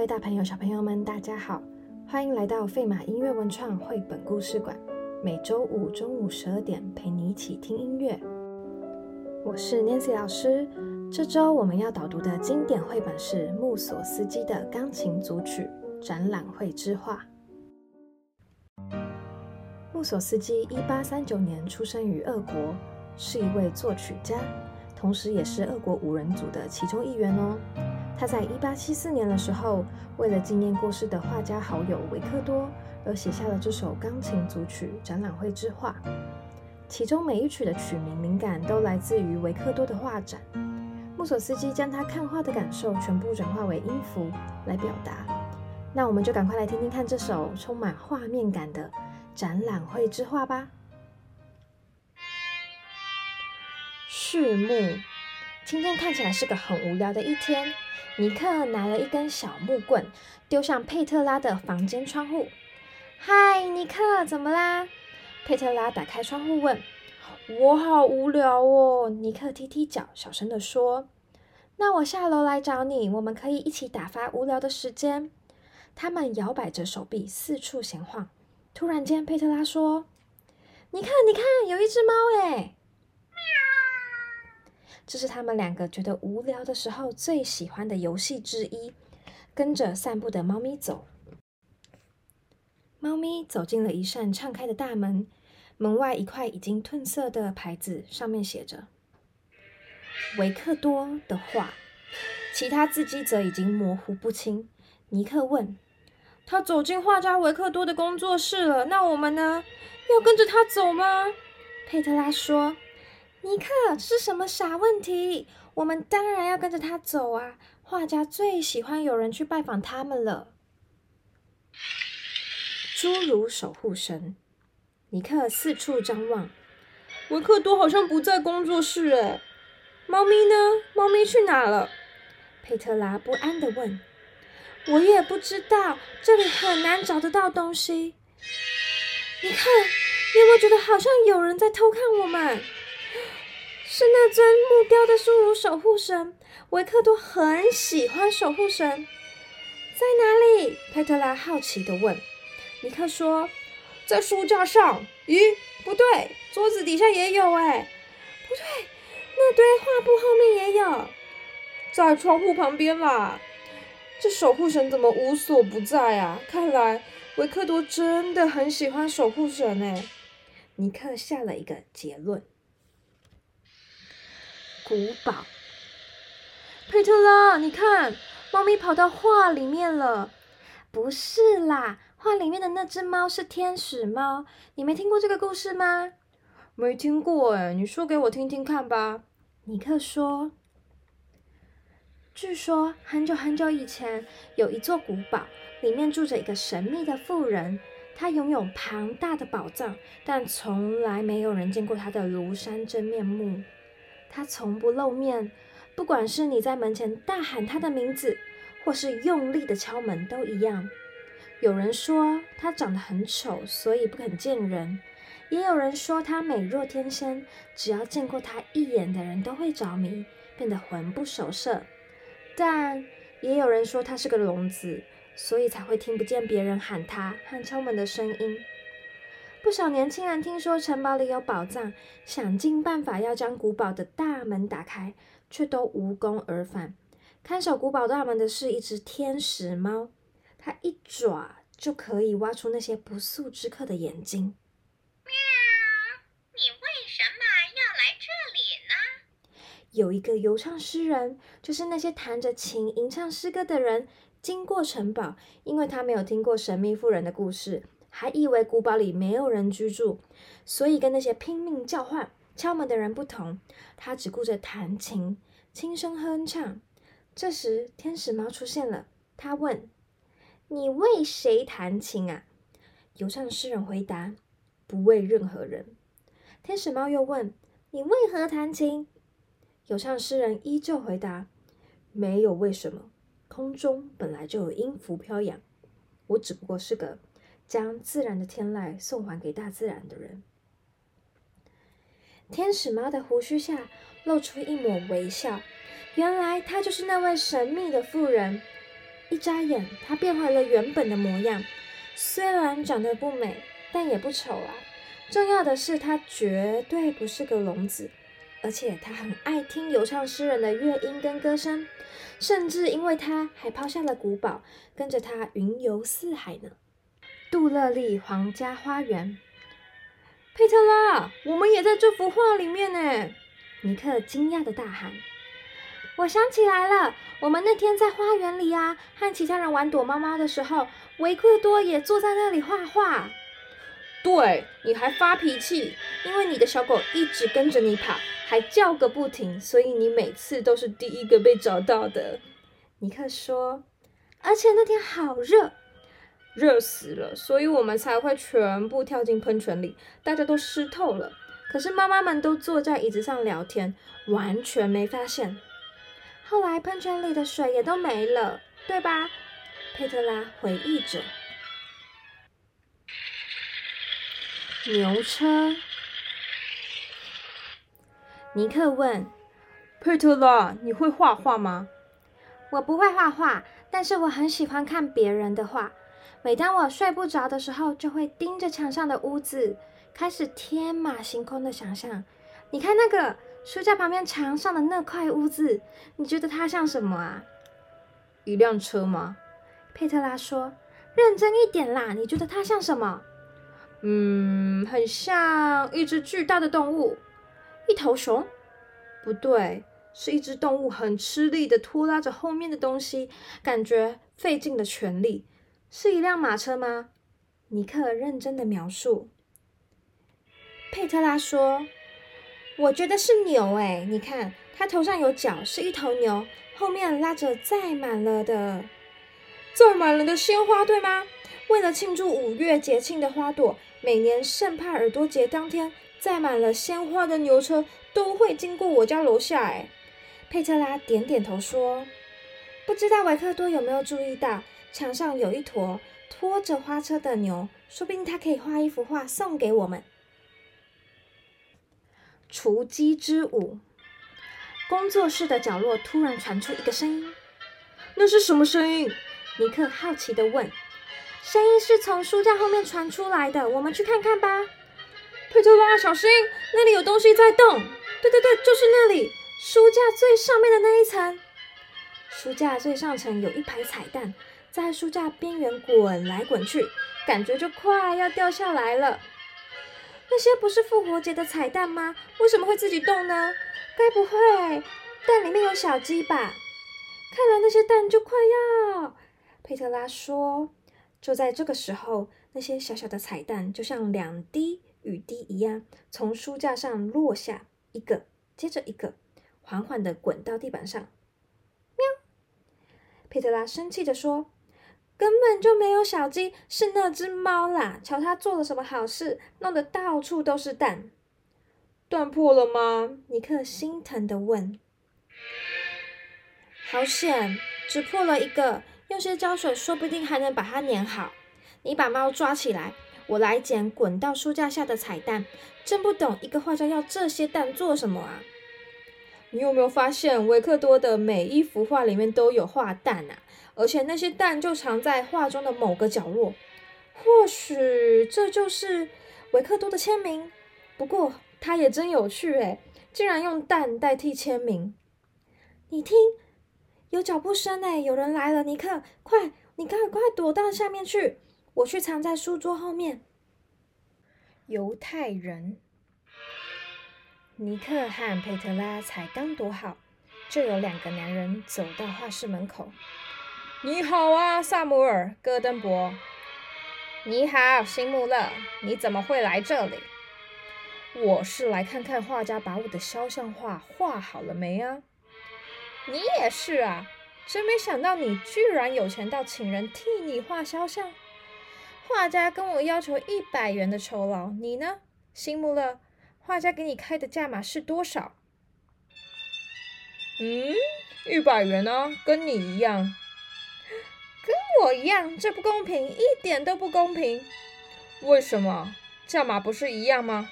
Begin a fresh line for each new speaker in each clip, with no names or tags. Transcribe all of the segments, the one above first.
各位大朋友、小朋友们，大家好，欢迎来到费马音乐文创绘本故事馆。每周五中午十二点，陪你一起听音乐。我是 Nancy 老师。这周我们要导读的经典绘本是穆索斯基的钢琴组曲《展览会之画》。穆索斯基一八三九年出生于俄国，是一位作曲家，同时也是俄国五人组的其中一员哦。他在一八七四年的时候，为了纪念过世的画家好友维克多，而写下了这首钢琴组曲《展览会之画》。其中每一曲的曲名灵感都来自于维克多的画展。穆索斯基将他看画的感受全部转化为音符来表达。那我们就赶快来听听看这首充满画面感的《展览会之画》吧。序幕：今天看起来是个很无聊的一天。尼克拿了一根小木棍，丢向佩特拉的房间窗户。嗨，尼克，怎么啦？佩特拉打开窗户问。我好无聊哦，尼克踢踢脚，小声地说。那我下楼来找你，我们可以一起打发无聊的时间。他们摇摆着手臂，四处闲晃。突然间，佩特拉说：“你看，你看，有一只猫诶！”这是他们两个觉得无聊的时候最喜欢的游戏之一。跟着散步的猫咪走，猫咪走进了一扇敞开的大门，门外一块已经褪色的牌子，上面写着“维克多的画”，其他字迹则已经模糊不清。尼克问：“他走进画家维克多的工作室了，那我们呢？要跟着他走吗？”佩特拉说。尼克，是什么傻问题？我们当然要跟着他走啊！画家最喜欢有人去拜访他们了。侏儒守护神，尼克四处张望，维克多好像不在工作室哎。猫咪呢？猫咪去哪了？佩特拉不安的问。我也不知道，这里很难找得到东西。你看，你有没有觉得好像有人在偷看我们？是那尊木雕的侏儒守护神，维克多很喜欢守护神，在哪里？佩特拉好奇的问。尼克说：“在书架上。”咦，不对，桌子底下也有哎，不对，那堆画布后面也有，在窗户旁边啦。这守护神怎么无所不在啊？看来维克多真的很喜欢守护神哎。尼克下了一个结论。古堡，佩特拉，你看，猫咪跑到画里面了。不是啦，画里面的那只猫是天使猫。你没听过这个故事吗？没听过哎，你说给我听听看吧。尼克说：“据说很久很久以前，有一座古堡，里面住着一个神秘的妇人，她拥有庞大的宝藏，但从来没有人见过她的庐山真面目。”他从不露面，不管是你在门前大喊他的名字，或是用力的敲门，都一样。有人说他长得很丑，所以不肯见人；也有人说他美若天仙，只要见过他一眼的人都会着迷，变得魂不守舍。但也有人说他是个聋子，所以才会听不见别人喊他和敲门的声音。不少年轻人听说城堡里有宝藏，想尽办法要将古堡的大门打开，却都无功而返。看守古堡大门的是一只天使猫，它一爪就可以挖出那些不速之客的眼睛。
喵！你为什么要来这里呢？
有一个游唱诗人，就是那些弹着琴吟唱诗歌的人，经过城堡，因为他没有听过神秘妇人的故事。还以为古堡里没有人居住，所以跟那些拼命叫唤、敲门的人不同，他只顾着弹琴，轻声哼唱。这时，天使猫出现了，他问：“你为谁弹琴啊？”游唱诗人回答：“不为任何人。”天使猫又问：“你为何弹琴？”游唱诗人依旧回答：“没有为什么，空中本来就有音符飘扬，我只不过是个……”将自然的天籁送还给大自然的人。天使猫的胡须下露出一抹微笑，原来他就是那位神秘的妇人。一眨眼，他变回了原本的模样。虽然长得不美，但也不丑啊。重要的是，他绝对不是个聋子，而且他很爱听游唱诗人的乐音跟歌声，甚至因为他还抛下了古堡，跟着他云游四海呢。杜乐丽皇家花园，佩特拉，我们也在这幅画里面呢！尼克惊讶的大喊：“我想起来了，我们那天在花园里啊，和其他人玩躲猫猫的时候，维克多也坐在那里画画。对，你还发脾气，因为你的小狗一直跟着你跑，还叫个不停，所以你每次都是第一个被找到的。”尼克说：“而且那天好热。”热死了，所以我们才会全部跳进喷泉里，大家都湿透了。可是妈妈们都坐在椅子上聊天，完全没发现。后来喷泉里的水也都没了，对吧？佩特拉回忆着。牛车，尼克问
佩特拉：“你会画画吗？”
我不会画画，但是我很喜欢看别人的画。每当我睡不着的时候，就会盯着墙上的屋子，开始天马行空的想象。你看那个书架旁边墙上的那块屋子，你觉得它像什么啊？
一辆车吗？
佩特拉说：“认真一点啦，你觉得它像什么？”
嗯，很像一只巨大的动物，
一头熊？
不对，是一只动物很吃力的拖拉着后面的东西，感觉费尽了全力。
是一辆马车吗？尼克认真的描述。佩特拉说：“我觉得是牛诶，你看，它头上有角，是一头牛，后面拉着载满了的、
载满了的鲜花，对吗？为了庆祝五月节庆的花朵，每年圣帕尔多节当天，载满了鲜花的牛车都会经过我家楼下。”诶。
佩特拉点点头说：“不知道维克多有没有注意到？”墙上有一坨拖着花车的牛，说不定他可以画一幅画送给我们。雏鸡之舞。工作室的角落突然传出一个声音，
那是什么声音？
尼克好奇的问。声音是从书架后面传出来的，我们去看看吧。
佩特拉，小心，那里有东西在动。
对对对，就是那里，书架最上面的那一层。书架最上层有一排彩蛋。在书架边缘滚来滚去，感觉就快要掉下来了。那些不是复活节的彩蛋吗？为什么会自己动呢？该不会蛋里面有小鸡吧？看来那些蛋就快要……佩特拉说。就在这个时候，那些小小的彩蛋就像两滴雨滴一样，从书架上落下，一个接着一个，缓缓的滚到地板上。喵！佩特拉生气的说。根本就没有小鸡，是那只猫啦！瞧它做了什么好事，弄得到处都是蛋。
断破了吗？
尼克心疼的问。好险，只破了一个，用些胶水说不定还能把它粘好。你把猫抓起来，我来捡滚到书架下的彩蛋。真不懂，一个画家要这些蛋做什么啊？
你有没有发现，维克多的每一幅画里面都有画蛋啊？而且那些蛋就藏在画中的某个角落，或许这就是维克多的签名。不过他也真有趣诶，竟然用蛋代替签名。
你听，有脚步声诶，有人来了！尼克，快，你赶快躲到下面去，我去藏在书桌后面。犹太人，尼克和佩特拉才刚躲好，就有两个男人走到画室门口。
你好啊，萨姆尔·戈登伯。
你好，辛穆勒。你怎么会来这里？
我是来看看画家把我的肖像画画好了没啊。
你也是啊，真没想到你居然有钱到请人替你画肖像。画家跟我要求一百元的酬劳，你呢，辛穆勒？画家给你开的价码是多少？
嗯，一百元啊，跟你一样。
我一样，这不公平，一点都不公平。
为什么？价码不是一样吗？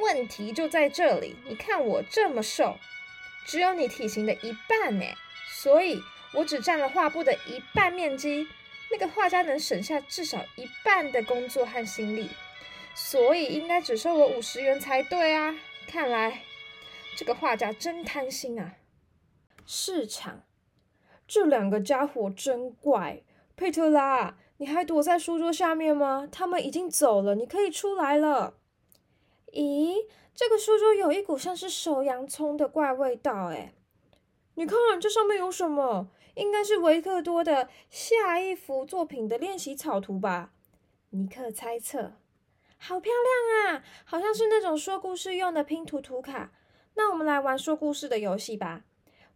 问题就在这里。你看我这么瘦，只有你体型的一半呢，所以我只占了画布的一半面积，那个画家能省下至少一半的工作和心力，所以应该只收我五十元才对啊！看来这个画家真贪心啊！
市场，这两个家伙真怪。佩特拉，你还躲在书桌下面吗？他们已经走了，你可以出来了。
咦，这个书桌有一股像是熟洋葱的怪味道，哎，
你看这上面有什么？应该是维克多的下一幅作品的练习草图吧？
尼克猜测。好漂亮啊，好像是那种说故事用的拼图图卡。那我们来玩说故事的游戏吧。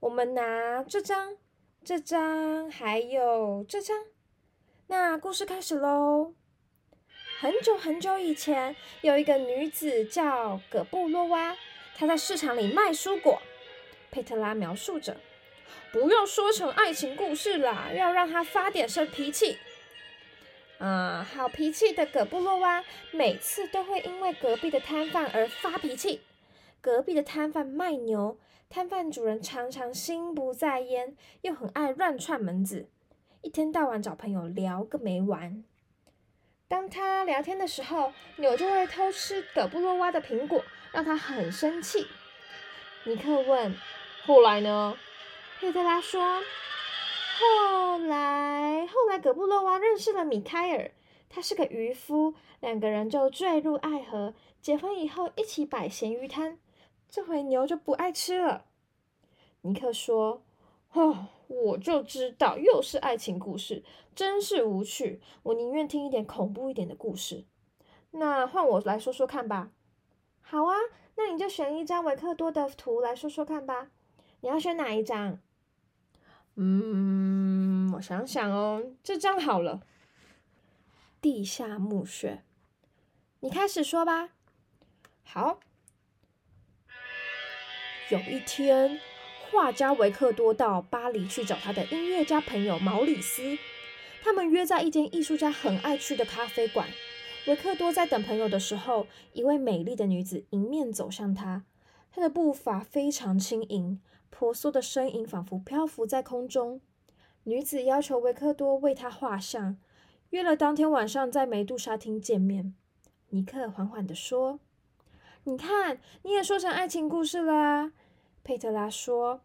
我们拿这张、这张，还有这张。那故事开始喽。很久很久以前，有一个女子叫葛布洛娃，她在市场里卖蔬果。佩特拉描述着：“
不要说成爱情故事啦，要让她发点生脾气。”
啊，好脾气的葛布洛娃每次都会因为隔壁的摊贩而发脾气。隔壁的摊贩卖牛，摊贩主人常常心不在焉，又很爱乱串门子，一天到晚找朋友聊个没完。当他聊天的时候，牛就会偷吃葛布洛娃的苹果，让他很生气。尼克问：“
后来呢？”
佩特拉说：“后来，后来葛布洛娃认识了米开尔，他是个渔夫，两个人就坠入爱河。结婚以后，一起摆咸鱼摊。这回牛就不爱吃了。”尼克说：“
哦。”我就知道又是爱情故事，真是无趣。我宁愿听一点恐怖一点的故事。
那换我来说说看吧。好啊，那你就选一张维克多的图来说说看吧。你要选哪一张？
嗯，我想想哦，这张好了。
地下墓穴，你开始说吧。
好。有一天。画家维克多到巴黎去找他的音乐家朋友毛里斯，他们约在一间艺术家很爱去的咖啡馆。维克多在等朋友的时候，一位美丽的女子迎面走向他，她的步伐非常轻盈，婆娑的身影仿佛漂浮在空中。女子要求维克多为她画像，约了当天晚上在梅杜莎厅见面。尼克缓缓地说：“
你看，你也说成爱情故事了啊。”佩特拉说：“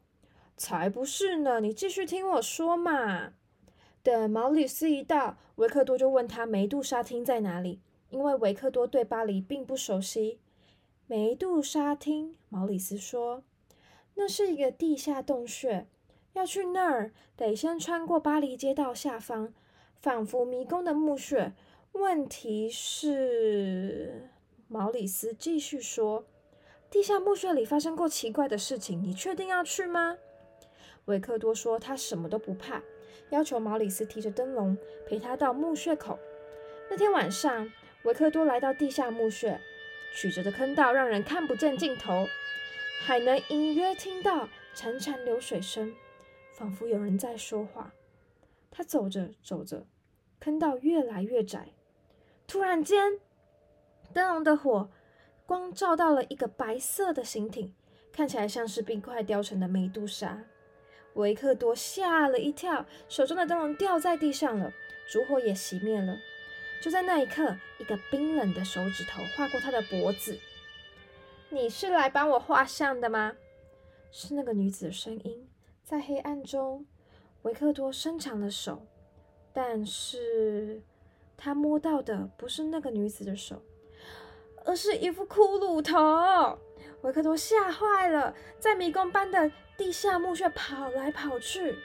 才不是呢，你继续听我说嘛。”等毛里斯一到，维克多就问他梅杜莎厅在哪里，因为维克多对巴黎并不熟悉。梅杜莎厅，毛里斯说：“那是一个地下洞穴，要去那儿得先穿过巴黎街道下方，仿佛迷宫的墓穴。问题是，毛里斯继续说。”地下墓穴里发生过奇怪的事情，你确定要去吗？维克多说他什么都不怕，要求毛里斯提着灯笼陪他到墓穴口。那天晚上，维克多来到地下墓穴，曲折的坑道让人看不见尽头，还能隐约听到潺潺流水声，仿佛有人在说话。他走着走着，坑道越来越窄，突然间，灯笼的火。光照到了一个白色的形体，看起来像是冰块雕成的梅杜莎。维克多吓了一跳，手中的灯笼掉在地上了，烛火也熄灭了。就在那一刻，一个冰冷的手指头划过他的脖子。“你是来帮我画像的吗？”是那个女子的声音。在黑暗中，维克多伸长了手，但是他摸到的不是那个女子的手。而是一副骷髅头，维克多吓坏了，在迷宫般的地下墓穴跑来跑去，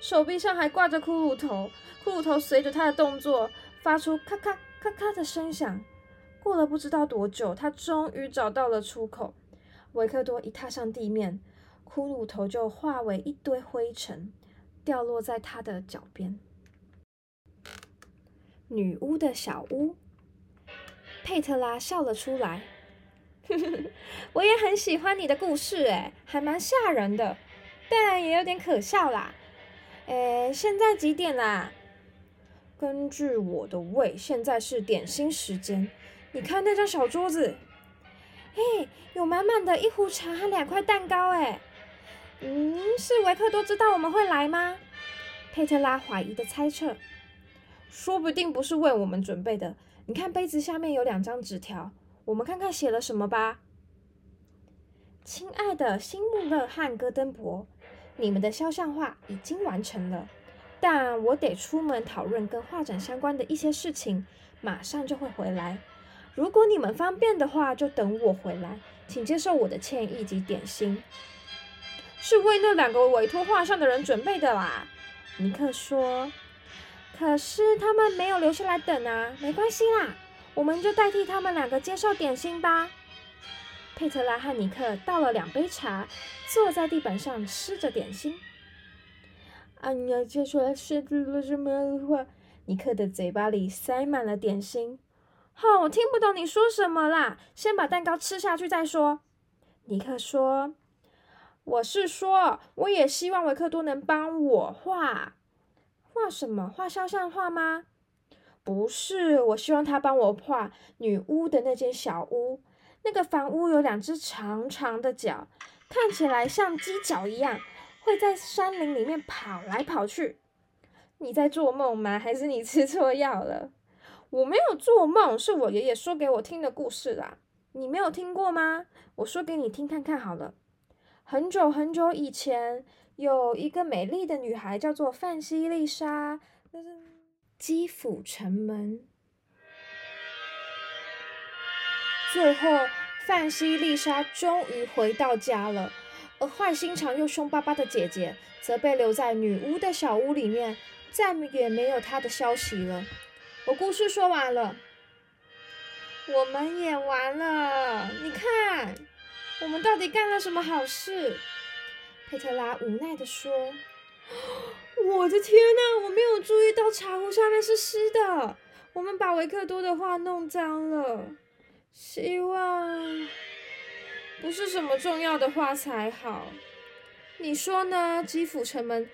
手臂上还挂着骷髅头，骷髅头随着他的动作发出咔咔咔咔的声响。过了不知道多久，他终于找到了出口。维克多一踏上地面，骷髅头就化为一堆灰尘，掉落在他的脚边。女巫的小屋。佩特拉笑了出来，我也很喜欢你的故事，诶，还蛮吓人的，但也有点可笑啦。诶，现在几点啦？根据我的胃，现在是点心时间。你看那张小桌子，嘿，有满满的一壶茶和两块蛋糕，诶。嗯，是维克多知道我们会来吗？佩特拉怀疑的猜测：“说不定不是为我们准备的。你看杯子下面有两张纸条，我们看看写了什么吧。”亲爱的辛穆勒和戈登伯，你们的肖像画已经完成了，但我得出门讨论跟画展相关的一些事情，马上就会回来。如果你们方便的话，就等我回来，请接受我的歉意及点心。是为那两个委托画像的人准备的啦，尼克说。可是他们没有留下来等啊，没关系啦，我们就代替他们两个接受点心吧。佩特拉和尼克倒了两杯茶，坐在地板上吃着点心。啊，你要接出来说了什么话？尼克的嘴巴里塞满了点心。哦，我听不懂你说什么啦！先把蛋糕吃下去再说。尼克说：“我是说，我也希望维克多能帮我画画什么？画肖像画吗？不是，我希望他帮我画女巫的那间小屋。”那个房屋有两只长长的脚，看起来像鸡脚一样，会在山林里面跑来跑去。你在做梦吗？还是你吃错药了？我没有做梦，是我爷爷说给我听的故事啦。你没有听过吗？我说给你听看看好了。很久很久以前，有一个美丽的女孩，叫做范西丽莎。基辅城门。最后，范西丽莎终于回到家了，而坏心肠又凶巴巴的姐姐则被留在女巫的小屋里面，再也没有她的消息了。我故事说完了，我们也完了。你看，我们到底干了什么好事？佩特拉无奈的说：“我的天哪，我没有注意到茶壶上面是湿的，我们把维克多的画弄脏了。”希望不是什么重要的画才好，你说呢？基辅城门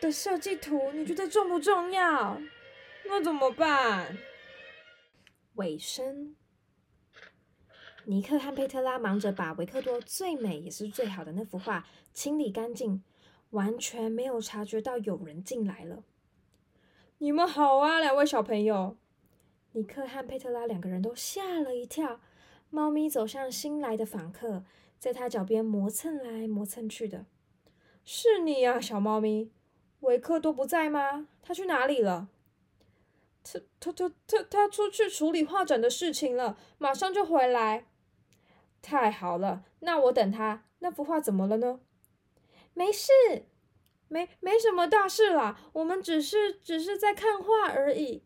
的设计图，你觉得重不重要？那怎么办？尾声，尼克和佩特拉忙着把维克多最美也是最好的那幅画清理干净，完全没有察觉到有人进来了。你们好啊，两位小朋友。尼克和佩特拉两个人都吓了一跳。猫咪走向新来的访客，在他脚边磨蹭来磨蹭去的。是你呀，小猫咪。维克多不在吗？他去哪里了？他他他他他出去处理画展的事情了，马上就回来。太好了，那我等他。那幅画怎么了呢？没事，没没什么大事啦。我们只是只是在看画而已。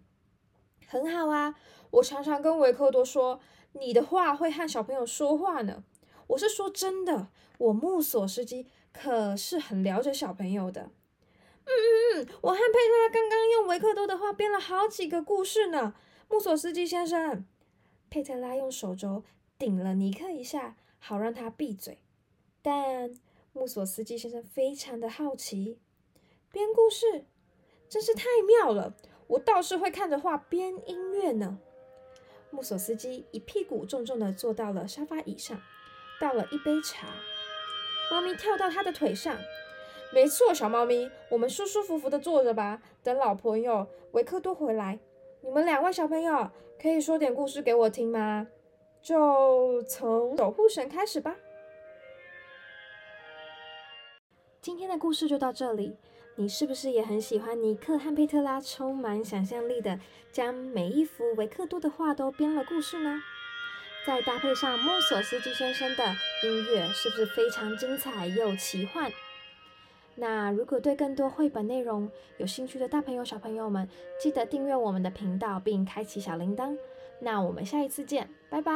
很好啊，我常常跟维克多说，你的画会和小朋友说话呢。我是说真的，我木索斯基可是很了解小朋友的。嗯嗯嗯，我和佩特拉刚刚用维克多的画编了好几个故事呢。木索斯基先生，佩特拉用手肘顶了尼克一下，好让他闭嘴。但木索斯基先生非常的好奇，编故事真是太妙了。我倒是会看着画编音乐呢。木索斯基一屁股重重的坐到了沙发椅上，倒了一杯茶。猫咪跳到他的腿上。没错，小猫咪，我们舒舒服服的坐着吧，等老朋友维克多回来。你们两位小朋友可以说点故事给我听吗？就从守护神开始吧。今天的故事就到这里。你是不是也很喜欢尼克和佩特拉充满想象力的将每一幅维克多的画都编了故事呢？再搭配上莫索斯基先生的音乐，是不是非常精彩又奇幻？那如果对更多绘本内容有兴趣的大朋友小朋友们，记得订阅我们的频道并开启小铃铛。那我们下一次见，拜拜。